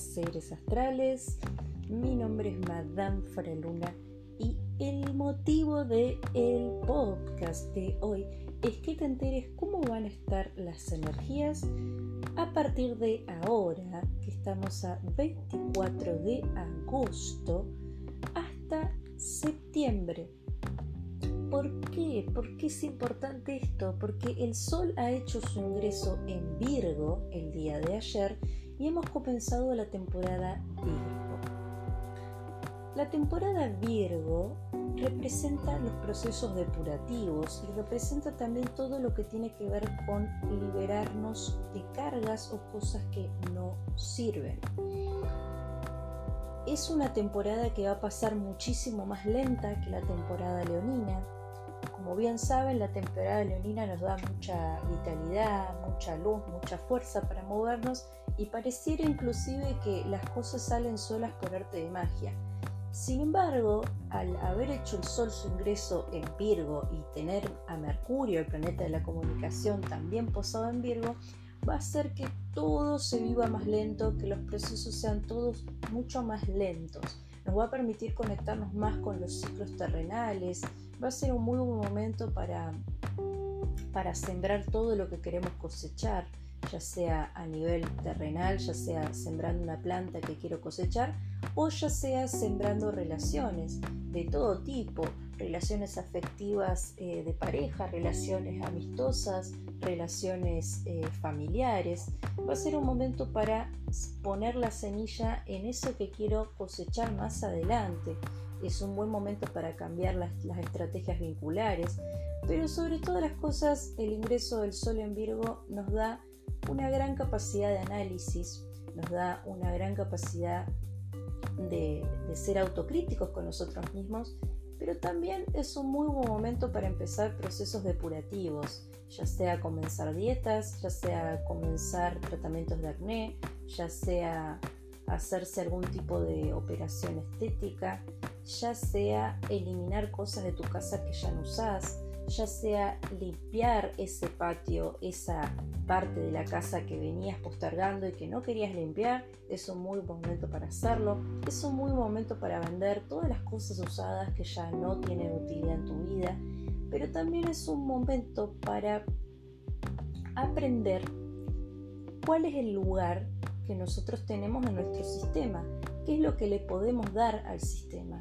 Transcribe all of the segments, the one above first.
seres astrales. Mi nombre es Madame Faraluna y el motivo de el podcast de hoy es que te enteres cómo van a estar las energías a partir de ahora, que estamos a 24 de agosto, hasta septiembre. ¿Por qué? ¿Por qué es importante esto? Porque el Sol ha hecho su ingreso en Virgo el día de ayer y hemos comenzado la temporada Virgo. La temporada Virgo representa los procesos depurativos y representa también todo lo que tiene que ver con liberarnos de cargas o cosas que no sirven. Es una temporada que va a pasar muchísimo más lenta que la temporada leonina, como bien saben, la temporada leonina nos da mucha vitalidad, mucha luz, mucha fuerza para movernos y pareciera inclusive que las cosas salen solas por arte de magia. Sin embargo, al haber hecho el Sol su ingreso en Virgo y tener a Mercurio, el planeta de la comunicación, también posado en Virgo, va a hacer que todo se viva más lento, que los procesos sean todos mucho más lentos. Nos va a permitir conectarnos más con los ciclos terrenales, va a ser un muy buen momento para, para sembrar todo lo que queremos cosechar, ya sea a nivel terrenal, ya sea sembrando una planta que quiero cosechar, o ya sea sembrando relaciones de todo tipo, relaciones afectivas eh, de pareja, relaciones amistosas, relaciones eh, familiares. Va a ser un momento para poner la semilla en eso que quiero cosechar más adelante es un buen momento para cambiar las, estrategias vinculares, pero sobre todas las cosas el ingreso del Sol en Virgo nos da una gran capacidad de análisis, nos da una gran capacidad de, ser autocríticos con nosotros mismos, pero también es un muy buen momento para empezar procesos depurativos, ya sea comenzar dietas, ya sea comenzar tratamientos de acné, ya sea hacerse algún tipo de operación estética, ya sea eliminar cosas de tu casa que ya no usas, ya sea limpiar ese patio, esa parte de la casa que venías postergando y que no querías limpiar, es un muy buen momento para hacerlo, es un muy buen momento para vender todas las cosas usadas que ya no tienen utilidad en tu vida, pero también es un momento para aprender cuál es el lugar que nosotros tenemos en nuestro sistema, qué es lo que le podemos dar al sistema,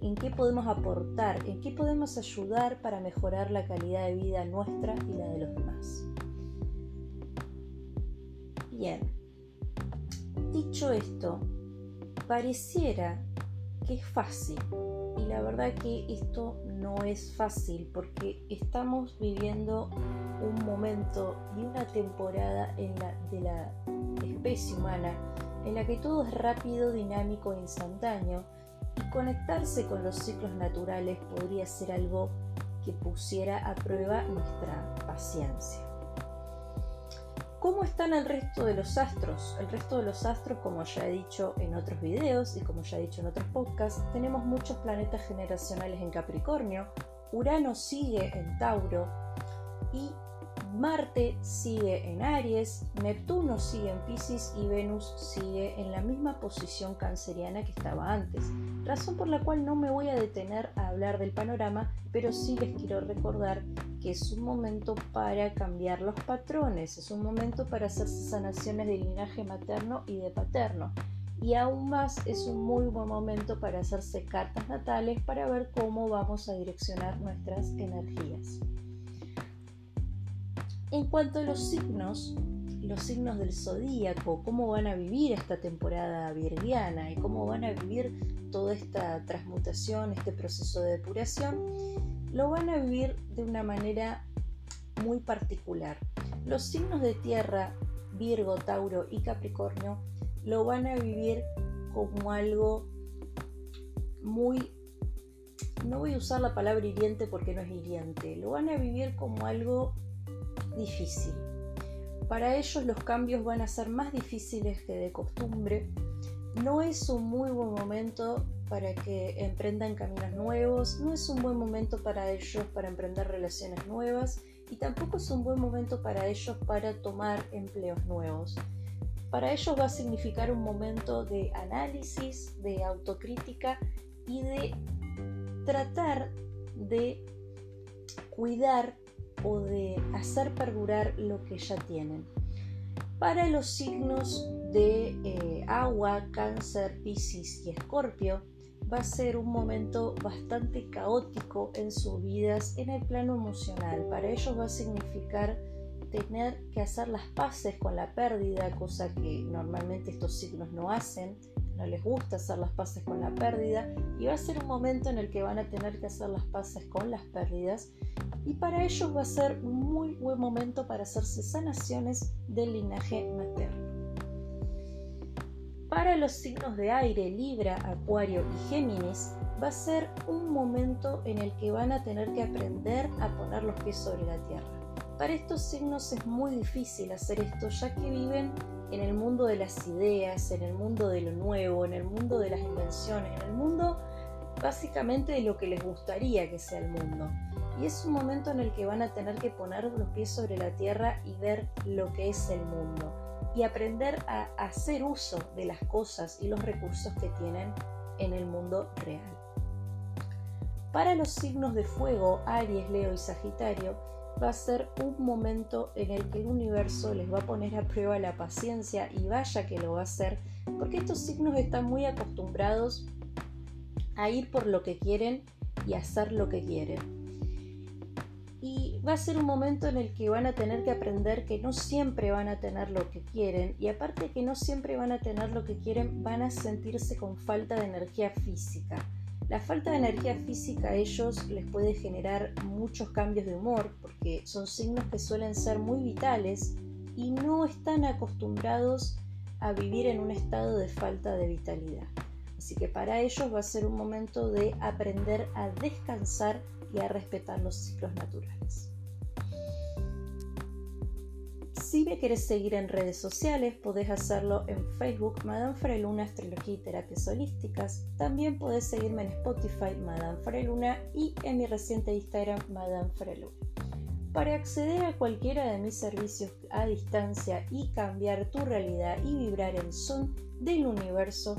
en qué podemos aportar, en qué podemos ayudar para mejorar la calidad de vida nuestra y la de los demás. Bien, dicho esto, pareciera que es fácil y la verdad que esto no es fácil porque estamos viviendo un momento y una temporada en la, de la especie humana en la que todo es rápido, dinámico e instantáneo conectarse con los ciclos naturales podría ser algo que pusiera a prueba nuestra paciencia. ¿Cómo están el resto de los astros? El resto de los astros, como ya he dicho en otros videos y como ya he dicho en otros podcasts, tenemos muchos planetas generacionales en Capricornio, Urano sigue en Tauro y Marte sigue en Aries, Neptuno sigue en Pisces y Venus sigue en la misma posición canceriana que estaba antes. Razón por la cual no me voy a detener a hablar del panorama, pero sí les quiero recordar que es un momento para cambiar los patrones, es un momento para hacerse sanaciones de linaje materno y de paterno. Y aún más es un muy buen momento para hacerse cartas natales para ver cómo vamos a direccionar nuestras energías. En cuanto a los signos, los signos del zodíaco, cómo van a vivir esta temporada virgiana y cómo van a vivir toda esta transmutación, este proceso de depuración, lo van a vivir de una manera muy particular. Los signos de tierra, Virgo, Tauro y Capricornio, lo van a vivir como algo muy no voy a usar la palabra hiriente porque no es hiriente, lo van a vivir como algo difícil. Para ellos los cambios van a ser más difíciles que de costumbre. No es un muy buen momento para que emprendan caminos nuevos, no es un buen momento para ellos para emprender relaciones nuevas y tampoco es un buen momento para ellos para tomar empleos nuevos. Para ellos va a significar un momento de análisis, de autocrítica y de tratar de cuidar o de hacer perdurar lo que ya tienen. Para los signos de eh, agua, cáncer, piscis y escorpio, va a ser un momento bastante caótico en sus vidas en el plano emocional. Para ellos va a significar tener que hacer las paces con la pérdida, cosa que normalmente estos signos no hacen, no les gusta hacer las paces con la pérdida y va a ser un momento en el que van a tener que hacer las paces con las pérdidas y para ellos va a ser un muy buen momento para hacerse sanaciones del linaje materno. Para los signos de aire, Libra, Acuario y Géminis, va a ser un momento en el que van a tener que aprender a poner los pies sobre la tierra. Para estos signos es muy difícil hacer esto ya que viven en el mundo de las ideas, en el mundo de lo nuevo, en el mundo de las invenciones, en el mundo básicamente de lo que les gustaría que sea el mundo. Y es un momento en el que van a tener que poner los pies sobre la tierra y ver lo que es el mundo y aprender a hacer uso de las cosas y los recursos que tienen en el mundo real. Para los signos de fuego, Aries, Leo y Sagitario, va a ser un momento en el que el universo les va a poner a prueba la paciencia y vaya que lo va a hacer, porque estos signos están muy acostumbrados a ir por lo que quieren y hacer lo que quieren. Y va a ser un momento en el que van a tener que aprender que no siempre van a tener lo que quieren y aparte que no siempre van a tener lo que quieren, van a sentirse con falta de energía física la falta de energía física a ellos les puede generar muchos cambios de humor porque son signos que suelen ser muy vitales y no están acostumbrados a vivir en un estado de falta de vitalidad. Así que para ellos va a ser un momento de aprender a descansar y a respetar los ciclos naturales. Si me quieres seguir en redes sociales, podés hacerlo en Facebook, Madame Freluna Astrología y Terapias Holísticas. También podés seguirme en Spotify, Madame Freluna, y en mi reciente Instagram, Madame Freluna. Para acceder a cualquiera de mis servicios a distancia y cambiar tu realidad y vibrar el son del universo,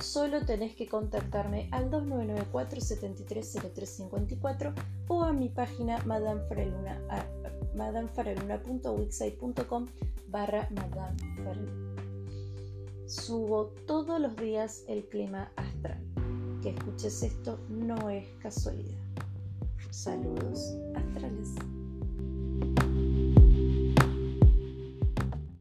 solo tenés que contactarme al 2994 730354 o a mi página madamfareluna.wixsite.com barra. Subo todos los días el clima astral. Que escuches esto no es casualidad. Saludos.